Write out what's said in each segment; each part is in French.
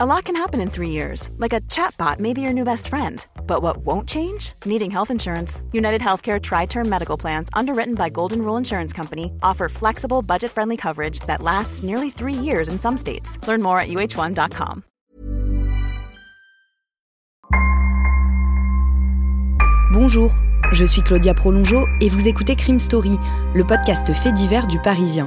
A lot can happen in three years, like a chatbot may be your new best friend. But what won't change? Needing health insurance. United Healthcare Tri Term Medical Plans, underwritten by Golden Rule Insurance Company, offer flexible, budget friendly coverage that lasts nearly three years in some states. Learn more at uh1.com. Bonjour, je suis Claudia Prolongeau et vous écoutez Crime Story, le podcast fait divers du Parisien.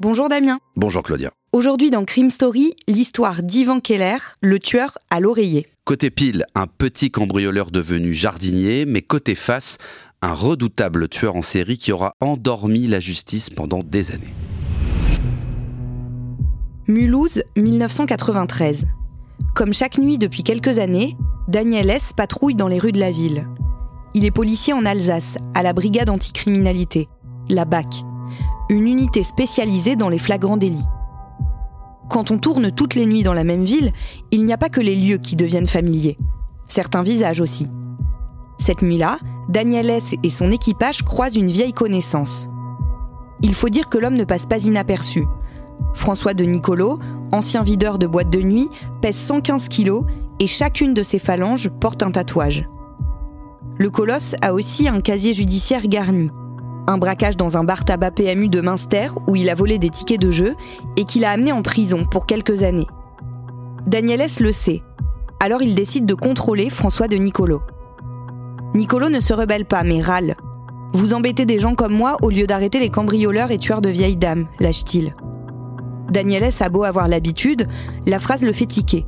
Bonjour Damien. Bonjour Claudia. Aujourd'hui dans Crime Story, l'histoire d'Ivan Keller, le tueur à l'oreiller. Côté pile, un petit cambrioleur devenu jardinier, mais côté face, un redoutable tueur en série qui aura endormi la justice pendant des années. Mulhouse, 1993. Comme chaque nuit depuis quelques années, Daniel S. patrouille dans les rues de la ville. Il est policier en Alsace, à la brigade anticriminalité, la BAC, une unité spécialisée dans les flagrants délits. Quand on tourne toutes les nuits dans la même ville, il n'y a pas que les lieux qui deviennent familiers, certains visages aussi. Cette nuit-là, Daniel S. et son équipage croisent une vieille connaissance. Il faut dire que l'homme ne passe pas inaperçu. François de Nicolo, ancien videur de boîte de nuit, pèse 115 kilos et chacune de ses phalanges porte un tatouage. Le colosse a aussi un casier judiciaire garni. Un braquage dans un bar tabac PMU de Münster où il a volé des tickets de jeu et qu'il a amené en prison pour quelques années. Daniel S. le sait. Alors il décide de contrôler François de Nicolo. Nicolo ne se rebelle pas mais râle. Vous embêtez des gens comme moi au lieu d'arrêter les cambrioleurs et tueurs de vieilles dames, lâche-t-il. Daniel S. a beau avoir l'habitude, la phrase le fait tiquer.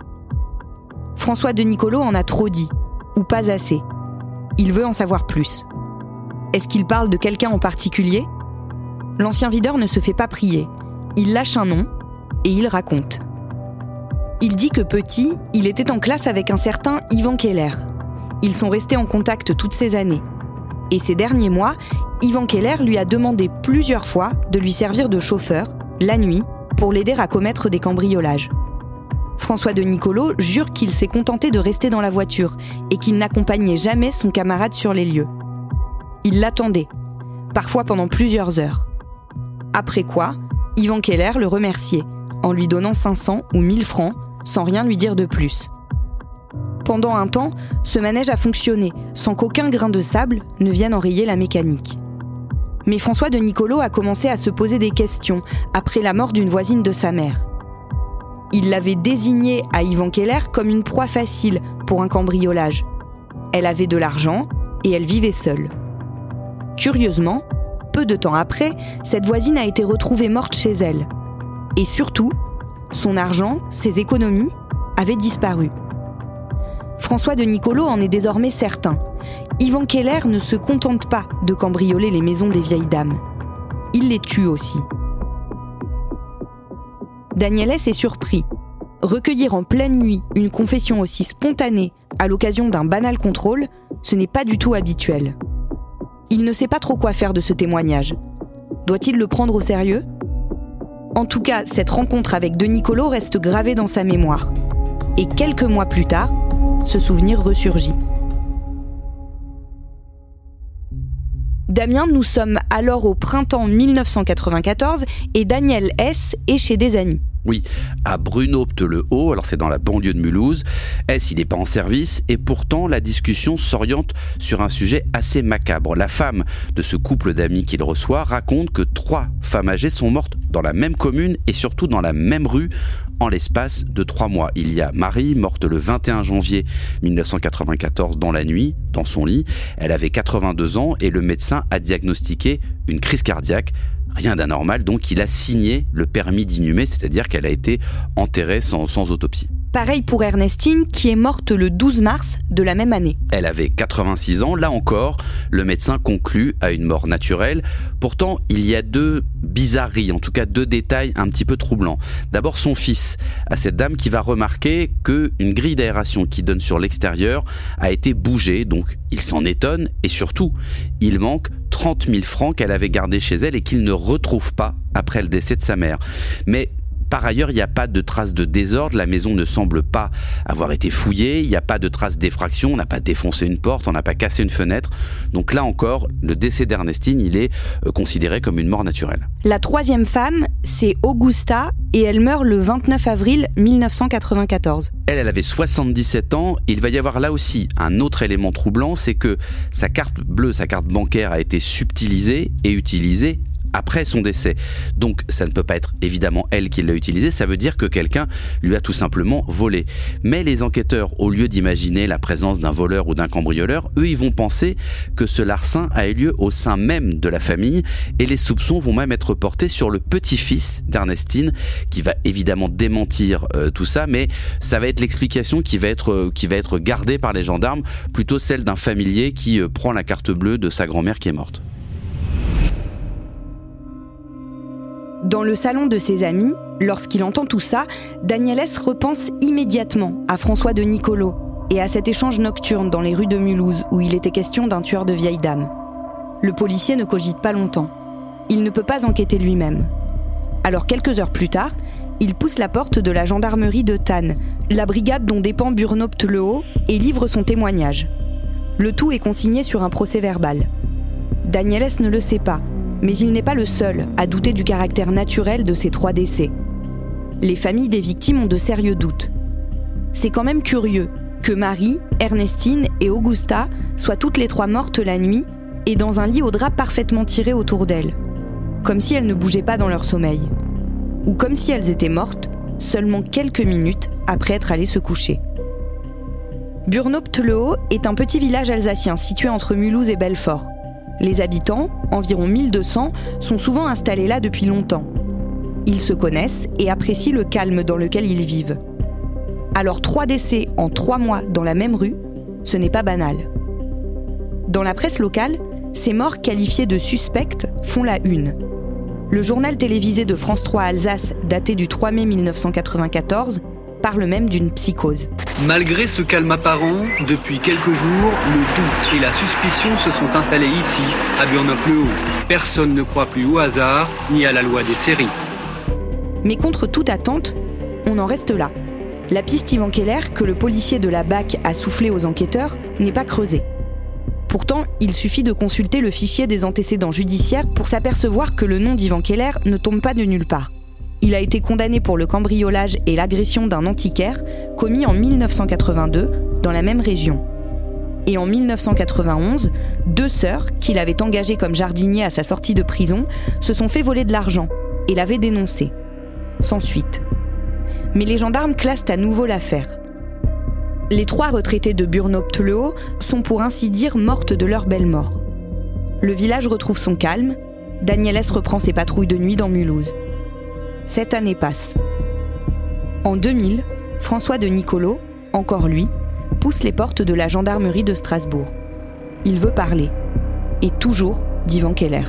François de Nicolo en a trop dit, ou pas assez. Il veut en savoir plus. Est-ce qu'il parle de quelqu'un en particulier? L'ancien videur ne se fait pas prier. Il lâche un nom et il raconte. Il dit que petit, il était en classe avec un certain Ivan Keller. Ils sont restés en contact toutes ces années. Et ces derniers mois, Ivan Keller lui a demandé plusieurs fois de lui servir de chauffeur, la nuit, pour l'aider à commettre des cambriolages. François de Nicolo jure qu'il s'est contenté de rester dans la voiture et qu'il n'accompagnait jamais son camarade sur les lieux. Il l'attendait, parfois pendant plusieurs heures. Après quoi, Ivan Keller le remerciait, en lui donnant 500 ou 1000 francs, sans rien lui dire de plus. Pendant un temps, ce manège a fonctionné, sans qu'aucun grain de sable ne vienne enrayer la mécanique. Mais François de Nicolo a commencé à se poser des questions après la mort d'une voisine de sa mère. Il l'avait désignée à Ivan Keller comme une proie facile pour un cambriolage. Elle avait de l'argent et elle vivait seule. Curieusement, peu de temps après, cette voisine a été retrouvée morte chez elle. Et surtout, son argent, ses économies, avaient disparu. François de Nicolo en est désormais certain. Ivan Keller ne se contente pas de cambrioler les maisons des vieilles dames. Il les tue aussi. Daniel est surpris. Recueillir en pleine nuit une confession aussi spontanée à l'occasion d'un banal contrôle, ce n'est pas du tout habituel. Il ne sait pas trop quoi faire de ce témoignage. Doit-il le prendre au sérieux? En tout cas, cette rencontre avec De Nicolo reste gravée dans sa mémoire. Et quelques mois plus tard, ce souvenir ressurgit. Damien, nous sommes alors au printemps 1994 et Daniel S. est chez des amis. Oui, à Brunopte-le-Haut, alors c'est dans la banlieue de Mulhouse. S, il n'est pas en service et pourtant la discussion s'oriente sur un sujet assez macabre. La femme de ce couple d'amis qu'il reçoit raconte que trois femmes âgées sont mortes dans la même commune et surtout dans la même rue en l'espace de trois mois. Il y a Marie, morte le 21 janvier 1994 dans la nuit, dans son lit. Elle avait 82 ans et le médecin a diagnostiqué une crise cardiaque Rien d'anormal, donc il a signé le permis d'inhumer, c'est-à-dire qu'elle a été enterrée sans, sans autopsie. Pareil pour Ernestine, qui est morte le 12 mars de la même année. Elle avait 86 ans. Là encore, le médecin conclut à une mort naturelle. Pourtant, il y a deux bizarreries, en tout cas deux détails un petit peu troublants. D'abord, son fils, à cette dame qui va remarquer que une grille d'aération qui donne sur l'extérieur a été bougée. Donc, il s'en étonne et surtout, il manque 30 000 francs qu'elle avait gardés chez elle et qu'il ne retrouve pas après le décès de sa mère. Mais par ailleurs, il n'y a pas de traces de désordre, la maison ne semble pas avoir été fouillée, il n'y a pas de traces d'effraction, on n'a pas défoncé une porte, on n'a pas cassé une fenêtre. Donc là encore, le décès d'Ernestine, il est euh, considéré comme une mort naturelle. La troisième femme, c'est Augusta, et elle meurt le 29 avril 1994. Elle, elle avait 77 ans. Il va y avoir là aussi un autre élément troublant, c'est que sa carte bleue, sa carte bancaire a été subtilisée et utilisée après son décès. Donc ça ne peut pas être évidemment elle qui l'a utilisé, ça veut dire que quelqu'un lui a tout simplement volé. Mais les enquêteurs, au lieu d'imaginer la présence d'un voleur ou d'un cambrioleur, eux ils vont penser que ce larcin a eu lieu au sein même de la famille et les soupçons vont même être portés sur le petit-fils d'Ernestine qui va évidemment démentir euh, tout ça, mais ça va être l'explication qui va être euh, qui va être gardée par les gendarmes, plutôt celle d'un familier qui euh, prend la carte bleue de sa grand-mère qui est morte. Dans le salon de ses amis, lorsqu'il entend tout ça, Daniel repense immédiatement à François de Nicolo et à cet échange nocturne dans les rues de Mulhouse où il était question d'un tueur de vieilles dames. Le policier ne cogite pas longtemps. Il ne peut pas enquêter lui-même. Alors quelques heures plus tard, il pousse la porte de la gendarmerie de Tannes, la brigade dont dépend Burnopte Le Haut, et livre son témoignage. Le tout est consigné sur un procès verbal. Daniel ne le sait pas, mais il n'est pas le seul à douter du caractère naturel de ces trois décès. Les familles des victimes ont de sérieux doutes. C'est quand même curieux que Marie, Ernestine et Augusta soient toutes les trois mortes la nuit et dans un lit au drap parfaitement tiré autour d'elles, comme si elles ne bougeaient pas dans leur sommeil, ou comme si elles étaient mortes seulement quelques minutes après être allées se coucher. le haut est un petit village alsacien situé entre Mulhouse et Belfort. Les habitants, environ 1200, sont souvent installés là depuis longtemps. Ils se connaissent et apprécient le calme dans lequel ils vivent. Alors trois décès en trois mois dans la même rue, ce n'est pas banal. Dans la presse locale, ces morts qualifiées de suspectes font la une. Le journal télévisé de France 3 Alsace, daté du 3 mai 1994, parle même d'une psychose. Malgré ce calme apparent, depuis quelques jours, le doute et la suspicion se sont installés ici, à Burnop-le-Haut. Personne ne croit plus au hasard, ni à la loi des séries. Mais contre toute attente, on en reste là. La piste Ivan Keller, que le policier de la BAC a soufflé aux enquêteurs, n'est pas creusée. Pourtant, il suffit de consulter le fichier des antécédents judiciaires pour s'apercevoir que le nom d'Ivan Keller ne tombe pas de nulle part. Il a été condamné pour le cambriolage et l'agression d'un antiquaire commis en 1982 dans la même région. Et en 1991, deux sœurs, qu'il avait engagées comme jardiniers à sa sortie de prison, se sont fait voler de l'argent et l'avaient dénoncé. Sans suite. Mais les gendarmes classent à nouveau l'affaire. Les trois retraités de Burnop-Tleo sont pour ainsi dire mortes de leur belle mort. Le village retrouve son calme. Daniel S. reprend ses patrouilles de nuit dans Mulhouse. Cette année passe. En 2000, François de Nicolo, encore lui, pousse les portes de la gendarmerie de Strasbourg. Il veut parler. Et toujours d'Ivan Keller.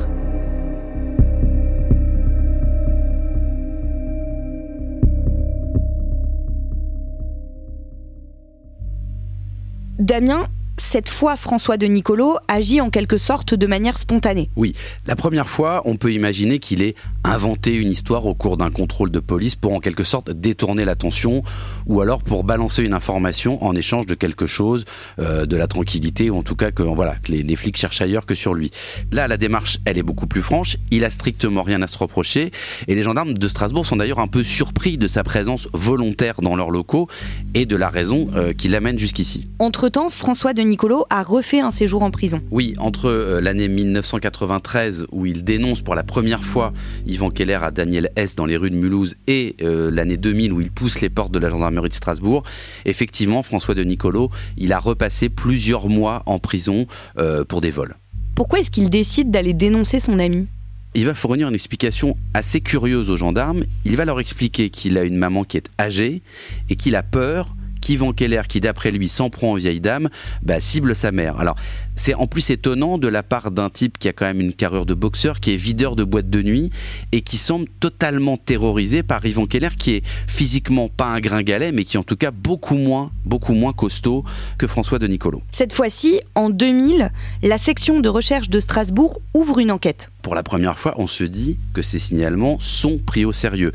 Damien, cette fois, François de Nicolo agit en quelque sorte de manière spontanée. Oui, la première fois, on peut imaginer qu'il ait inventé une histoire au cours d'un contrôle de police pour en quelque sorte détourner l'attention ou alors pour balancer une information en échange de quelque chose, euh, de la tranquillité ou en tout cas que voilà que les, les, flics cherchent ailleurs que sur lui. Là, la démarche, elle est beaucoup plus franche. Il a strictement rien à se reprocher et les gendarmes de Strasbourg sont d'ailleurs un peu surpris de sa présence volontaire dans leurs locaux et de la raison euh, qui l'amène jusqu'ici. Entre-temps, François de Nicolo a refait un séjour en prison. Oui, entre euh, l'année 1993 où il dénonce pour la première fois Yvan Keller à Daniel S dans les rues de Mulhouse et euh, l'année 2000 où il pousse les portes de la gendarmerie de Strasbourg, effectivement, François de Nicolo, il a repassé plusieurs mois en prison euh, pour des vols. Pourquoi est-ce qu'il décide d'aller dénoncer son ami? Il va fournir une explication assez curieuse aux gendarmes. Il va leur expliquer qu'il a une maman qui est âgée et qu'il a peur qu'Yvan Keller, qui d'après lui s'en prend aux vieilles dames, bah, cible sa mère. Alors, c'est en plus étonnant de la part d'un type qui a quand même une carrure de boxeur, qui est videur de boîte de nuit et qui semble totalement terrorisé par Yvan Keller, qui est physiquement pas un gringalet, mais qui est en tout cas beaucoup moins, beaucoup moins costaud que François de Nicolo. Cette fois-ci, en 2000, la section de recherche de Strasbourg ouvre une enquête. Pour la première fois, on se dit que ces signalements sont pris au sérieux.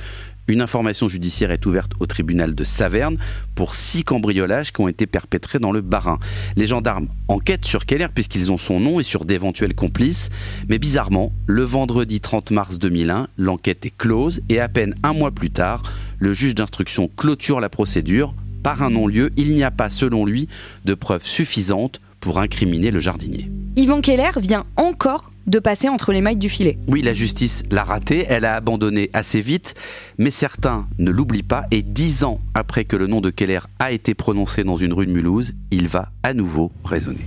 Une information judiciaire est ouverte au tribunal de Saverne pour six cambriolages qui ont été perpétrés dans le Bas-Rhin. Les gendarmes enquêtent sur Keller puisqu'ils ont son nom et sur d'éventuels complices. Mais bizarrement, le vendredi 30 mars 2001, l'enquête est close et à peine un mois plus tard, le juge d'instruction clôture la procédure. Par un non-lieu, il n'y a pas, selon lui, de preuves suffisantes pour incriminer le jardinier. Yvan Keller vient encore de passer entre les mailles du filet. Oui, la justice l'a raté, elle a abandonné assez vite, mais certains ne l'oublient pas et dix ans après que le nom de Keller a été prononcé dans une rue de Mulhouse, il va à nouveau résonner.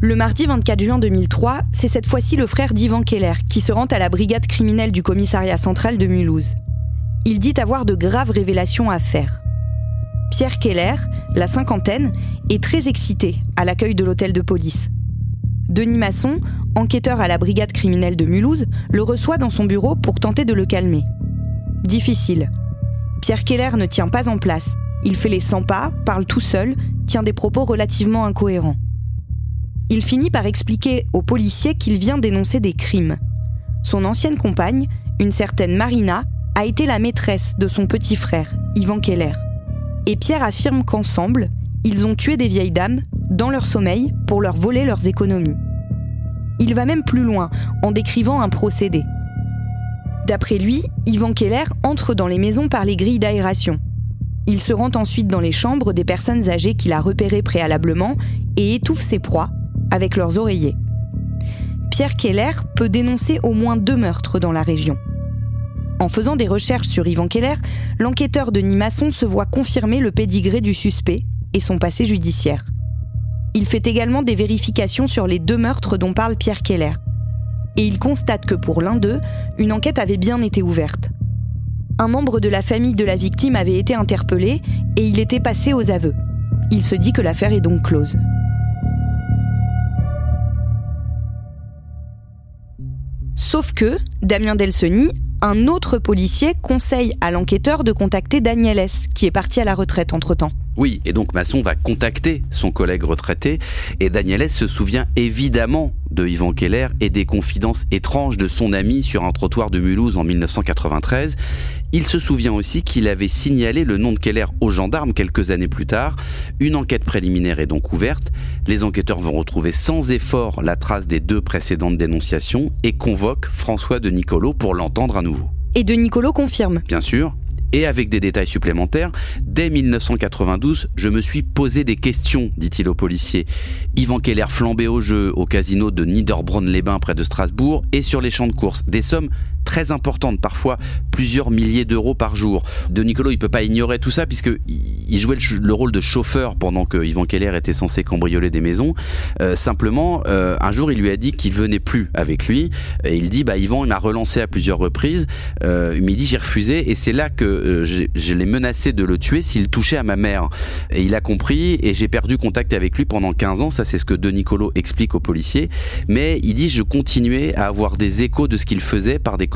Le mardi 24 juin 2003, c'est cette fois-ci le frère d'Ivan Keller qui se rend à la brigade criminelle du commissariat central de Mulhouse. Il dit avoir de graves révélations à faire. Pierre Keller, la cinquantaine, est très excité à l'accueil de l'hôtel de police. Denis Masson, enquêteur à la brigade criminelle de Mulhouse, le reçoit dans son bureau pour tenter de le calmer. Difficile. Pierre Keller ne tient pas en place. Il fait les 100 pas, parle tout seul, tient des propos relativement incohérents. Il finit par expliquer aux policiers qu'il vient dénoncer des crimes. Son ancienne compagne, une certaine Marina, a été la maîtresse de son petit frère, Ivan Keller et Pierre affirme qu'ensemble, ils ont tué des vieilles dames dans leur sommeil pour leur voler leurs économies. Il va même plus loin en décrivant un procédé. D'après lui, Yvan Keller entre dans les maisons par les grilles d'aération. Il se rend ensuite dans les chambres des personnes âgées qu'il a repérées préalablement et étouffe ses proies avec leurs oreillers. Pierre Keller peut dénoncer au moins deux meurtres dans la région. En faisant des recherches sur Yvan Keller, l'enquêteur Denis Masson se voit confirmer le pédigré du suspect et son passé judiciaire. Il fait également des vérifications sur les deux meurtres dont parle Pierre Keller. Et il constate que pour l'un d'eux, une enquête avait bien été ouverte. Un membre de la famille de la victime avait été interpellé et il était passé aux aveux. Il se dit que l'affaire est donc close. Sauf que Damien Delseny un autre policier conseille à l'enquêteur de contacter Daniel S., qui est parti à la retraite entre-temps. Oui, et donc Masson va contacter son collègue retraité, et Daniel S. se souvient évidemment de Yvan Keller et des confidences étranges de son ami sur un trottoir de Mulhouse en 1993. Il se souvient aussi qu'il avait signalé le nom de Keller aux gendarmes quelques années plus tard. Une enquête préliminaire est donc ouverte. Les enquêteurs vont retrouver sans effort la trace des deux précédentes dénonciations et convoquent François de Nicolo pour l'entendre à nouveau. Et de Nicolo confirme. Bien sûr, et avec des détails supplémentaires, dès 1992, je me suis posé des questions, dit-il au policier. Yvan Keller flambait au jeu au casino de Niederbronn-les-Bains près de Strasbourg et sur les champs de course. Des sommes très importante, parfois plusieurs milliers d'euros par jour. De Nicolo, il peut pas ignorer tout ça puisque il jouait le, rôle de chauffeur pendant que Yvan Keller était censé cambrioler des maisons. Euh, simplement, euh, un jour, il lui a dit qu'il venait plus avec lui et il dit bah Yvan, il m'a relancé à plusieurs reprises. Euh, il m'a dit j'ai refusé et c'est là que euh, je l'ai menacé de le tuer s'il touchait à ma mère. Et il a compris et j'ai perdu contact avec lui pendant 15 ans. Ça, c'est ce que De Nicolo explique aux policiers. Mais il dit je continuais à avoir des échos de ce qu'il faisait par des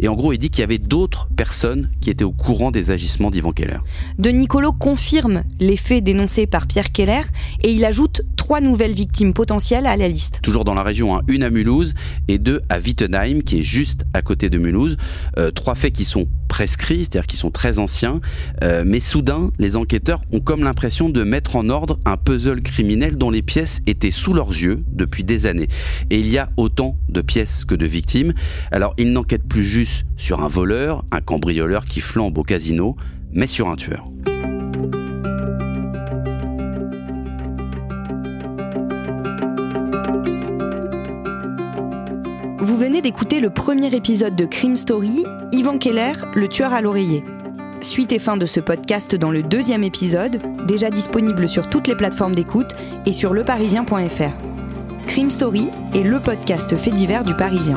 Et en gros, il dit qu'il y avait d'autres personnes qui étaient au courant des agissements d'Ivan Keller. De Nicolo confirme les faits dénoncés par Pierre Keller et il ajoute trois nouvelles victimes potentielles à la liste. Toujours dans la région, hein. une à Mulhouse et deux à Wittenheim, qui est juste à côté de Mulhouse. Euh, trois faits qui sont prescrits, c'est-à-dire qui sont très anciens. Euh, mais soudain, les enquêteurs ont comme l'impression de mettre en ordre un puzzle criminel dont les pièces étaient sous leurs yeux depuis des années. Et il y a autant de pièces que de victimes. Alors, ils n'enquêtent plus juste sur un voleur, un cambrioleur qui flambe au casino, mais sur un tueur. D'écouter le premier épisode de Crime Story, Ivan Keller, le tueur à l'oreiller. Suite et fin de ce podcast dans le deuxième épisode, déjà disponible sur toutes les plateformes d'écoute et sur leparisien.fr. Crime Story est le podcast fait divers du Parisien.